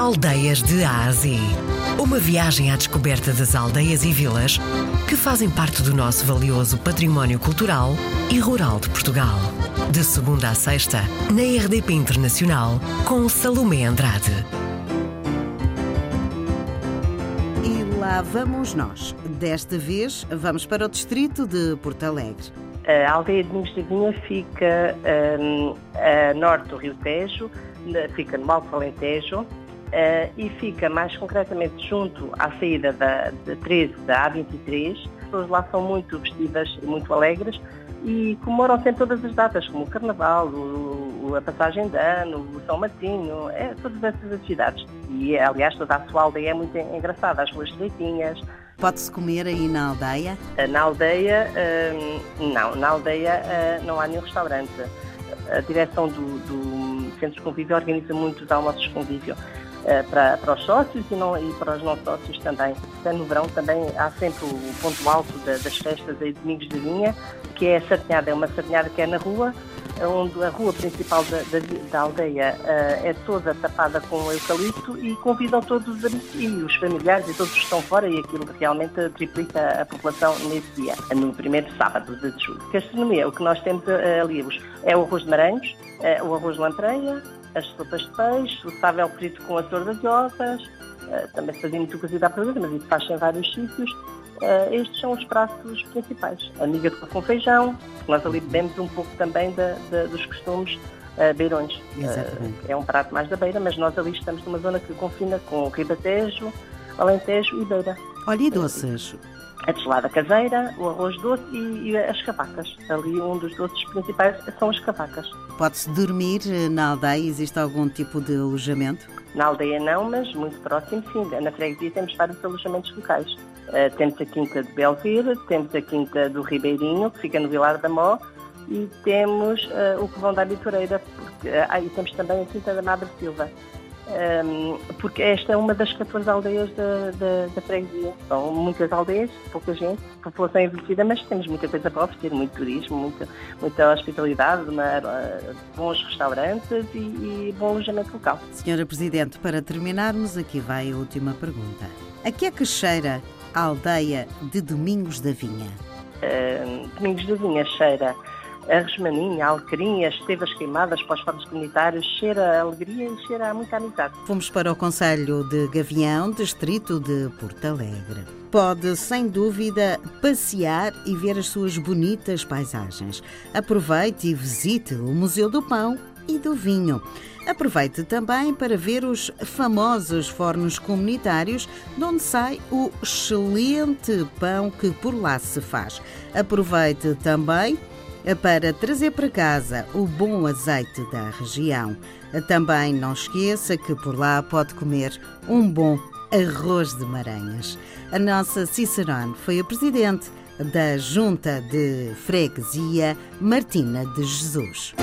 Aldeias de Ásia. Uma viagem à descoberta das aldeias e vilas que fazem parte do nosso valioso património cultural e rural de Portugal. De segunda a sexta, na RDP Internacional, com Salomé Andrade. E lá vamos nós. Desta vez, vamos para o distrito de Porto Alegre. A aldeia de Ninhos Vinha fica um, a norte do Rio Tejo, fica no Alto Alentejo, Uh, e fica mais concretamente junto à saída da, da 13 da A23. As pessoas lá são muito vestidas e muito alegres e comemoram sempre todas as datas, como o Carnaval, o, a passagem de ano, o São Martinho, é, todas essas atividades. E, aliás, toda a sua aldeia é muito engraçada, as ruas estreitinhas. Pode-se comer aí na aldeia? Uh, na aldeia, uh, não. Na aldeia não há nenhum restaurante. A direção do, do Centro de Convívio organiza muitos almoços de convívio eh, para, os sócios e, não, e para os não sócios também. No verão também há sempre o ponto alto das festas aí Domingos de Vinha, que é a sardinhada, é uma sardinhada que é na rua, onde a rua principal da, da, da aldeia uh, é toda tapada com eucalipto e convidam todos os amigos e os familiares e todos que estão fora e aquilo realmente triplica a população nesse dia, no primeiro sábado de julho. Gastronomia, o que nós temos uh, ali é o arroz de maranhos, uh, o arroz de lampreia, as sopas de peixe, o sábel frito com as orvalhosas, uh, também se fazia muito cozido à parede, mas isso faz em vários sítios. Uh, estes são os pratos principais. A miga de com feijão, nós ali bebemos um pouco também da, da, dos costumes uh, beirões. Uh, é um prato mais da beira, mas nós ali estamos numa zona que confina com ribatejo, alentejo e beira. Olha, e doces? A gelada caseira, o arroz doce e, e, as cavacas. Ali um dos doces principais são as cavacas. Pode-se dormir eh, na aldeia? Existe algum tipo de alojamento? Na aldeia não, mas muito próximo sim. Na freguesia temos vários alojamentos locais. Uh, temos a Quinta de Belvira, temos a Quinta do Ribeirinho, que fica no Vilar da Mó, e temos uh, o Covão da Bitoreira, porque, uh, e temos também a Quinta da Madre Silva um, porque esta é uma das 14 aldeias da, da, da freguesia. São muitas aldeias, pouca gente, população envelhecida, mas temos muita coisa para oferecer, muito turismo, muita, muita hospitalidade, uma, uh, bons restaurantes e, e, bom alojamento local. Senhora Presidente, para terminarmos, aqui vai a última pergunta. A que é que cheira a aldeia de Domingos da Vinha? Uh, Domingos da Vinha cheira a resmaninha, a alecrim, as estevas queimadas para os fogos comunitários, cheira a alegria e cheira a muita amizade. Fomos para o Conselho de Gavião, distrito de Porto Alegre. Pode, sem dúvida, passear e ver as suas bonitas paisagens. Aproveite e visite o Museu do Pão e do Vinho. Aproveite também para ver os famosos fornos comunitários, de onde sai o excelente pão que por lá se faz. Aproveite também para trazer para casa o bom azeite da região. Também não esqueça que por lá pode comer um bom arroz de maranhas. A nossa Cicerone foi a presidente da Junta de Freguesia, Martina de Jesus.